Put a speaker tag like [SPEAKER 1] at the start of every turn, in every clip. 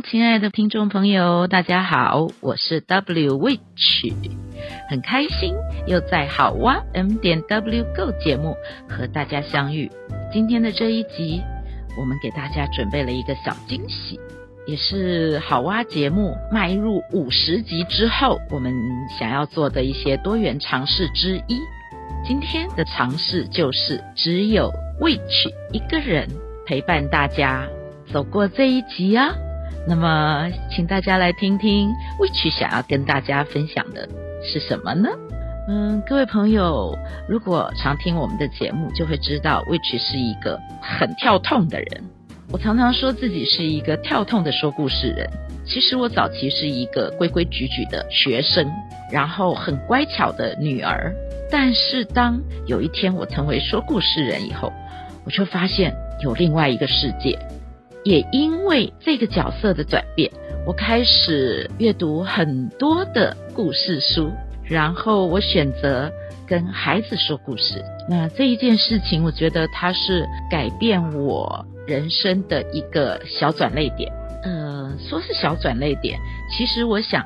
[SPEAKER 1] 亲爱的听众朋友，大家好，我是 W Witch，很开心又在好哇 M 点 W Go 节目和大家相遇。今天的这一集，我们给大家准备了一个小惊喜，也是好哇节目迈入五十集之后，我们想要做的一些多元尝试之一。今天的尝试就是只有 Witch 一个人陪伴大家。走过这一集啊，那么请大家来听听 Witch 想要跟大家分享的是什么呢？嗯，各位朋友，如果常听我们的节目，就会知道 Witch 是一个很跳痛的人。我常常说自己是一个跳痛的说故事人。其实我早期是一个规规矩矩的学生，然后很乖巧的女儿。但是当有一天我成为说故事人以后，我就发现有另外一个世界。也因为这个角色的转变，我开始阅读很多的故事书，然后我选择跟孩子说故事。那这一件事情，我觉得它是改变我人生的一个小转捩点。呃，说是小转捩点，其实我想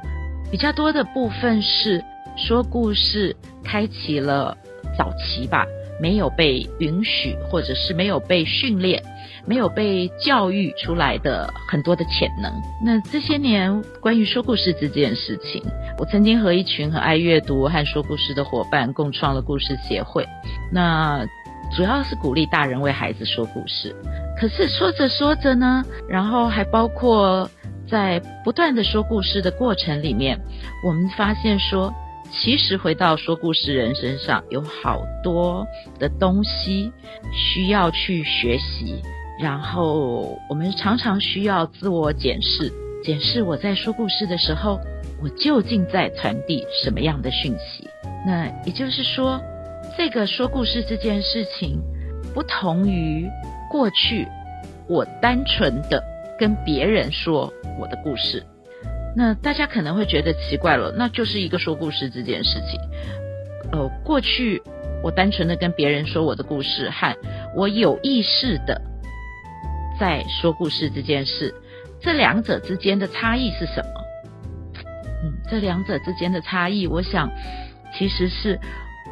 [SPEAKER 1] 比较多的部分是说故事开启了早期吧，没有被允许，或者是没有被训练。没有被教育出来的很多的潜能。那这些年，关于说故事这件事情，我曾经和一群很爱阅读和说故事的伙伴共创了故事协会。那主要是鼓励大人为孩子说故事。可是说着说着呢，然后还包括在不断的说故事的过程里面，我们发现说，其实回到说故事人身上，有好多的东西需要去学习。然后我们常常需要自我检视，检视我在说故事的时候，我究竟在传递什么样的讯息？那也就是说，这个说故事这件事情，不同于过去我单纯的跟别人说我的故事。那大家可能会觉得奇怪了，那就是一个说故事这件事情。呃，过去我单纯的跟别人说我的故事，和我有意识的。在说故事这件事，这两者之间的差异是什么？嗯，这两者之间的差异，我想其实是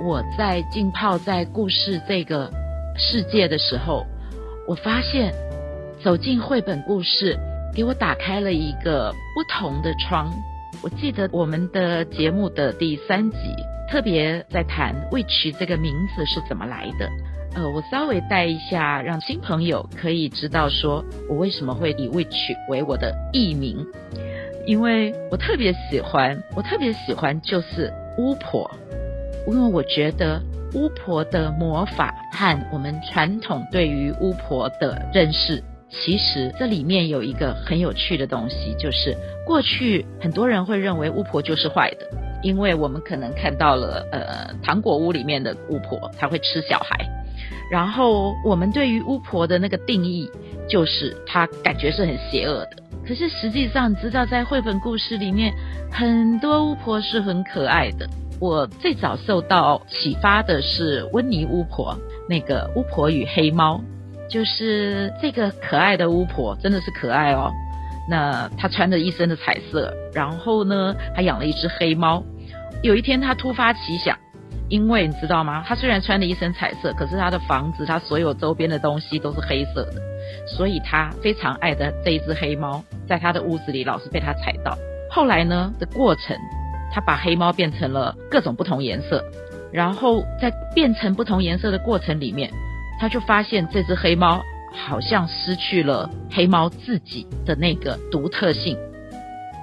[SPEAKER 1] 我在浸泡在故事这个世界的时候，我发现走进绘本故事，给我打开了一个不同的窗。我记得我们的节目的第三集，特别在谈 Witch 这个名字是怎么来的。呃，我稍微带一下，让新朋友可以知道，说我为什么会以 Witch 为我的艺名，因为我特别喜欢，我特别喜欢就是巫婆，因为我觉得巫婆的魔法和我们传统对于巫婆的认识，其实这里面有一个很有趣的东西，就是过去很多人会认为巫婆就是坏的，因为我们可能看到了呃糖果屋里面的巫婆，她会吃小孩。然后我们对于巫婆的那个定义，就是她感觉是很邪恶的。可是实际上，知道在绘本故事里面，很多巫婆是很可爱的。我最早受到启发的是温妮巫婆，那个巫婆与黑猫，就是这个可爱的巫婆，真的是可爱哦。那她穿着一身的彩色，然后呢，还养了一只黑猫。有一天，她突发奇想。因为你知道吗？她虽然穿了一身彩色，可是她的房子，她所有周边的东西都是黑色的，所以她非常爱的这一只黑猫，在她的屋子里老是被她踩到。后来呢的过程，她把黑猫变成了各种不同颜色，然后在变成不同颜色的过程里面，他就发现这只黑猫好像失去了黑猫自己的那个独特性。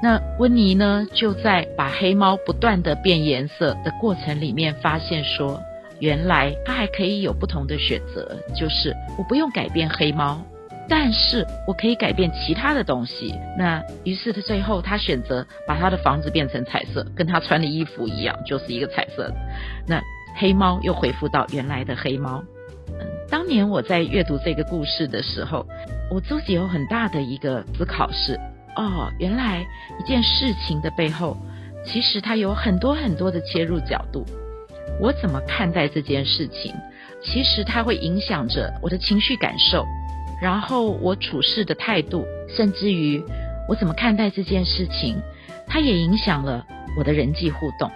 [SPEAKER 1] 那温妮呢，就在把黑猫不断的变颜色的过程里面，发现说，原来它还可以有不同的选择，就是我不用改变黑猫，但是我可以改变其他的东西。那于是他最后他选择把他的房子变成彩色，跟他穿的衣服一样，就是一个彩色的。那黑猫又恢复到原来的黑猫。当年我在阅读这个故事的时候，我自己有很大的一个思考是：哦，原来一件事情的背后，其实它有很多很多的切入角度。我怎么看待这件事情，其实它会影响着我的情绪感受。然后我处事的态度，甚至于我怎么看待这件事情，它也影响了我的人际互动，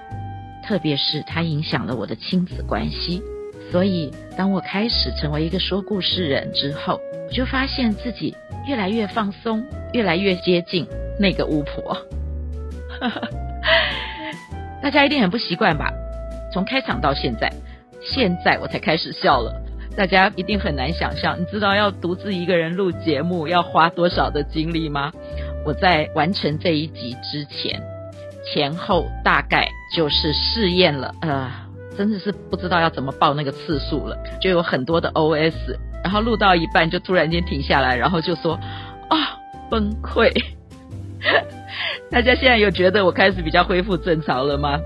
[SPEAKER 1] 特别是它影响了我的亲子关系。所以，当我开始成为一个说故事人之后，我就发现自己越来越放松，越来越接近那个巫婆。大家一定很不习惯吧？从开场到现在，现在我才开始笑了。大家一定很难想象，你知道要独自一个人录节目要花多少的精力吗？我在完成这一集之前，前后大概就是试验了，呃，真的是不知道要怎么报那个次数了，就有很多的 OS，然后录到一半就突然间停下来，然后就说啊、哦、崩溃。大家现在有觉得我开始比较恢复正常了吗？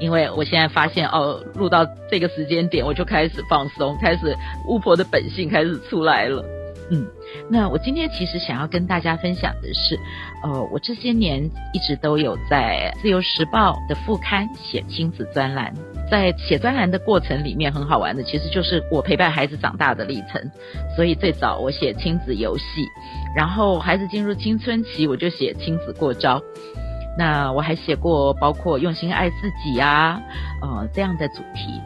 [SPEAKER 1] 因为我现在发现哦，录到这个时间点，我就开始放松，开始巫婆的本性开始出来了。嗯，那我今天其实想要跟大家分享的是，呃，我这些年一直都有在《自由时报》的副刊写亲子专栏，在写专栏的过程里面，很好玩的，其实就是我陪伴孩子长大的历程。所以最早我写亲子游戏，然后孩子进入青春期，我就写亲子过招。那我还写过包括用心爱自己啊，呃这样的主题。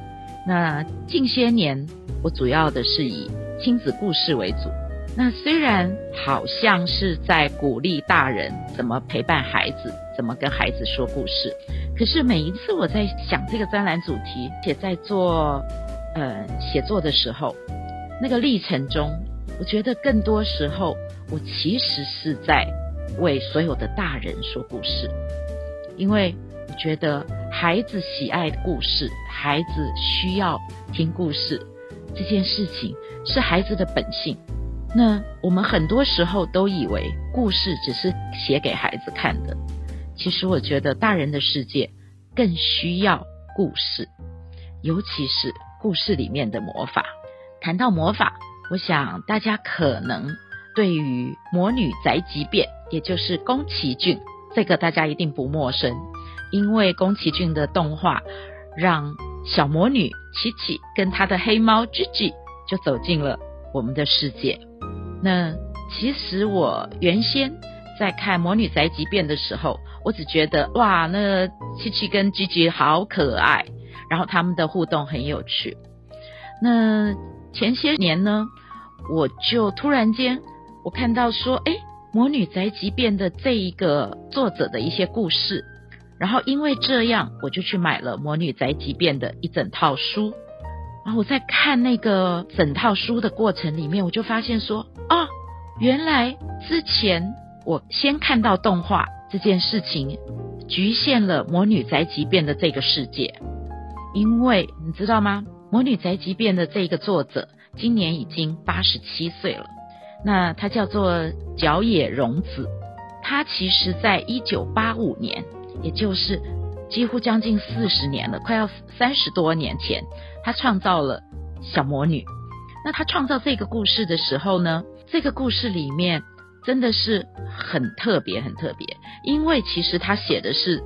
[SPEAKER 1] 那近些年我主要的是以亲子故事为主。那虽然好像是在鼓励大人怎么陪伴孩子，怎么跟孩子说故事，可是每一次我在想这个专栏主题，且在做呃写作的时候，那个历程中，我觉得更多时候我其实是在。为所有的大人说故事，因为我觉得孩子喜爱故事，孩子需要听故事，这件事情是孩子的本性。那我们很多时候都以为故事只是写给孩子看的，其实我觉得大人的世界更需要故事，尤其是故事里面的魔法。谈到魔法，我想大家可能对于魔女宅急便。也就是宫崎骏，这个大家一定不陌生，因为宫崎骏的动画让小魔女琪琪跟她的黑猫 Gigi 就走进了我们的世界。那其实我原先在看《魔女宅急便》的时候，我只觉得哇，那七七跟吉吉好可爱，然后他们的互动很有趣。那前些年呢，我就突然间我看到说，哎。《魔女宅急便》的这一个作者的一些故事，然后因为这样，我就去买了《魔女宅急便》的一整套书。然后我在看那个整套书的过程里面，我就发现说，哦，原来之前我先看到动画这件事情，局限了《魔女宅急便》的这个世界。因为你知道吗，《魔女宅急便》的这个作者今年已经八十七岁了。那他叫做角野荣子，他其实在一九八五年，也就是几乎将近四十年了，快要三十多年前，他创造了小魔女。那他创造这个故事的时候呢，这个故事里面真的是很特别，很特别，因为其实他写的是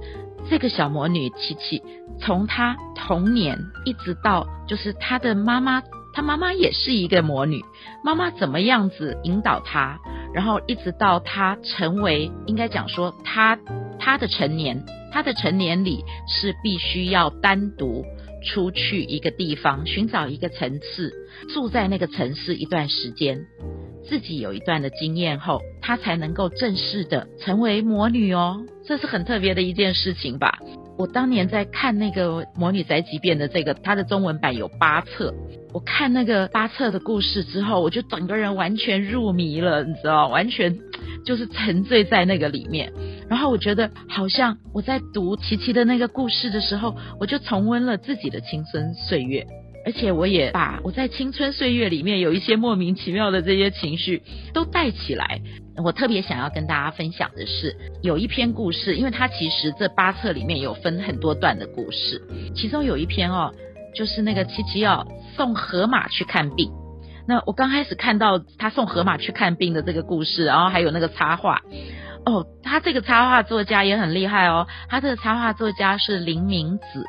[SPEAKER 1] 这个小魔女琪琪，从她童年一直到就是她的妈妈。她妈妈也是一个魔女，妈妈怎么样子引导她，然后一直到她成为，应该讲说她她的成年，她的成年礼是必须要单独出去一个地方，寻找一个层次，住在那个城市一段时间，自己有一段的经验后，他才能够正式的成为魔女哦，这是很特别的一件事情吧。我当年在看那个《魔女宅急便》的这个，它的中文版有八册。我看那个八册的故事之后，我就整个人完全入迷了，你知道，完全就是沉醉在那个里面。然后我觉得，好像我在读琪琪的那个故事的时候，我就重温了自己的青春岁月。而且我也把我在青春岁月里面有一些莫名其妙的这些情绪都带起来。我特别想要跟大家分享的是，有一篇故事，因为它其实这八册里面有分很多段的故事，其中有一篇哦，就是那个琪琪要送河马去看病。那我刚开始看到他送河马去看病的这个故事，然后还有那个插画，哦，他这个插画作家也很厉害哦，他这个插画作家是林明子。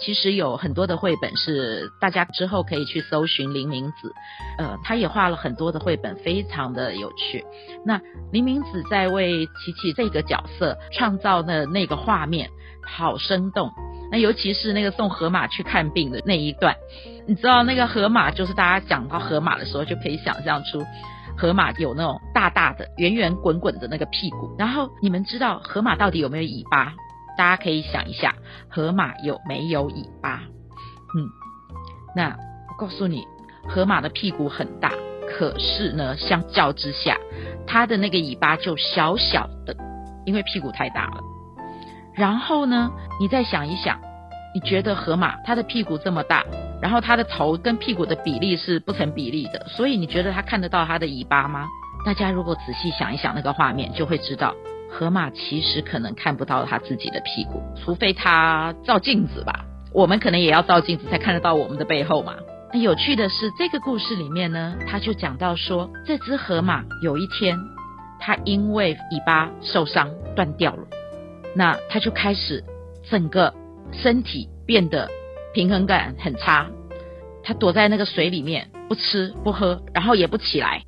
[SPEAKER 1] 其实有很多的绘本是大家之后可以去搜寻林明子，呃，他也画了很多的绘本，非常的有趣。那林明子在为琪琪这个角色创造的那个画面，好生动。那尤其是那个送河马去看病的那一段，你知道那个河马，就是大家讲到河马的时候，就可以想象出河马有那种大大的、圆圆滚滚的那个屁股。然后你们知道河马到底有没有尾巴？大家可以想一下，河马有没有尾巴？嗯，那我告诉你，河马的屁股很大，可是呢，相较之下，它的那个尾巴就小小的，因为屁股太大了。然后呢，你再想一想，你觉得河马它的屁股这么大，然后它的头跟屁股的比例是不成比例的，所以你觉得它看得到它的尾巴吗？大家如果仔细想一想那个画面，就会知道。河马其实可能看不到它自己的屁股，除非它照镜子吧。我们可能也要照镜子才看得到我们的背后嘛。那有趣的是，这个故事里面呢，他就讲到说，这只河马有一天，它因为尾巴受伤断掉了，那它就开始整个身体变得平衡感很差，它躲在那个水里面不吃不喝，然后也不起来。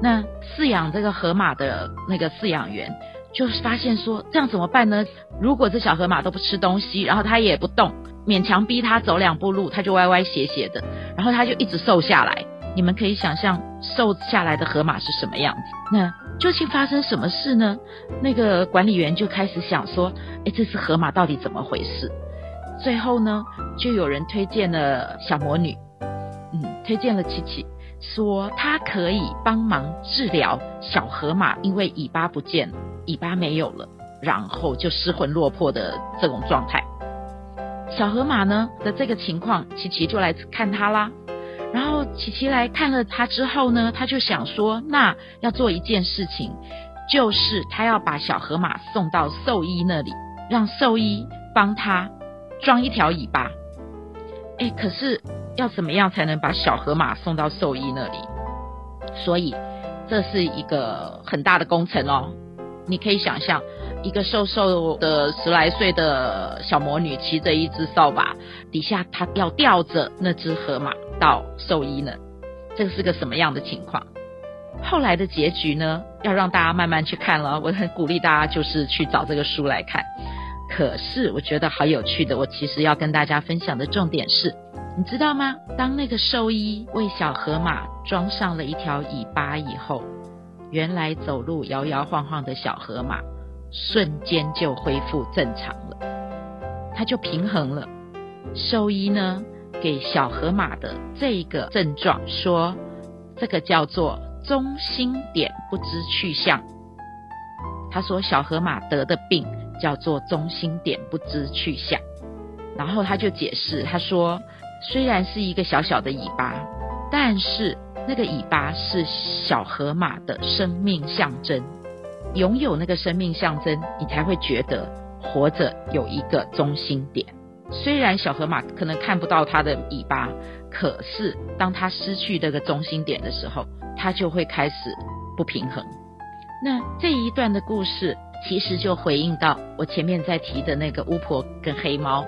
[SPEAKER 1] 那饲养这个河马的那个饲养员。就是发现说，这样怎么办呢？如果这小河马都不吃东西，然后它也不动，勉强逼它走两步路，它就歪歪斜斜的，然后它就一直瘦下来。你们可以想象瘦下来的河马是什么样子？那究竟发生什么事呢？那个管理员就开始想说，哎，这只河马到底怎么回事？最后呢，就有人推荐了小魔女，嗯，推荐了琪琪。说他可以帮忙治疗小河马，因为尾巴不见了，尾巴没有了，然后就失魂落魄的这种状态。小河马呢的这个情况，琪琪就来看他啦。然后琪琪来看了他之后呢，他就想说，那要做一件事情，就是他要把小河马送到兽医那里，让兽医帮他装一条尾巴。哎，可是。要怎么样才能把小河马送到兽医那里？所以这是一个很大的工程哦。你可以想象，一个瘦瘦的十来岁的小魔女骑着一只扫把，底下她要吊着那只河马到兽医呢。这是个什么样的情况？后来的结局呢？要让大家慢慢去看了。我很鼓励大家就是去找这个书来看。可是我觉得好有趣的，我其实要跟大家分享的重点是。你知道吗？当那个兽医为小河马装上了一条尾巴以后，原来走路摇摇晃晃的小河马瞬间就恢复正常了，它就平衡了。兽医呢，给小河马的这个症状说，这个叫做中心点不知去向。他说小河马得的病叫做中心点不知去向，然后他就解释，他说。虽然是一个小小的尾巴，但是那个尾巴是小河马的生命象征。拥有那个生命象征，你才会觉得活着有一个中心点。虽然小河马可能看不到它的尾巴，可是当它失去这个中心点的时候，它就会开始不平衡。那这一段的故事，其实就回应到我前面在提的那个巫婆跟黑猫。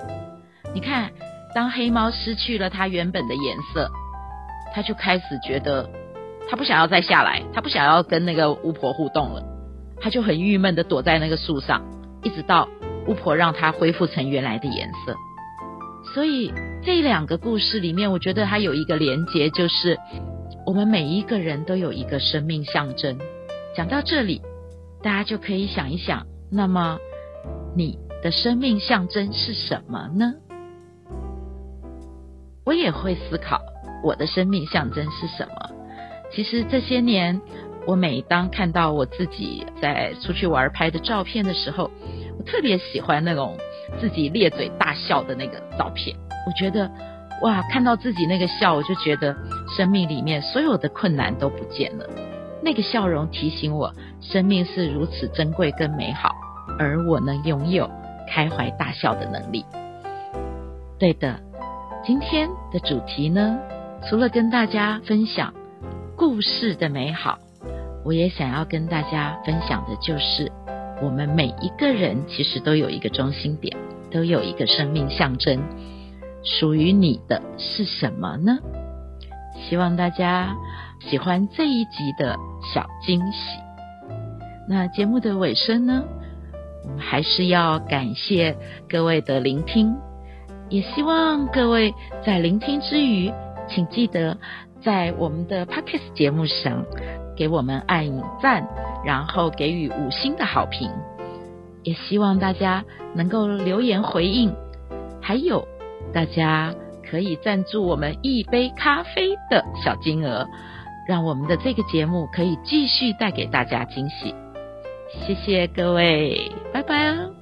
[SPEAKER 1] 你看。当黑猫失去了它原本的颜色，他就开始觉得他不想要再下来，他不想要跟那个巫婆互动了，他就很郁闷的躲在那个树上，一直到巫婆让他恢复成原来的颜色。所以这两个故事里面，我觉得它有一个连结，就是我们每一个人都有一个生命象征。讲到这里，大家就可以想一想，那么你的生命象征是什么呢？我也会思考我的生命象征是什么。其实这些年，我每当看到我自己在出去玩拍的照片的时候，我特别喜欢那种自己咧嘴大笑的那个照片。我觉得哇，看到自己那个笑，我就觉得生命里面所有的困难都不见了。那个笑容提醒我，生命是如此珍贵跟美好，而我能拥有开怀大笑的能力。对的，今天的主题呢，除了跟大家分享故事的美好，我也想要跟大家分享的就是，我们每一个人其实都有一个中心点，都有一个生命象征。属于你的是什么呢？希望大家喜欢这一集的小惊喜。那节目的尾声呢，我们还是要感谢各位的聆听，也希望各位在聆听之余，请记得在我们的 Podcast 节目上给我们按赞，然后给予五星的好评。也希望大家能够留言回应，还有。大家可以赞助我们一杯咖啡的小金额，让我们的这个节目可以继续带给大家惊喜。谢谢各位，拜拜啊！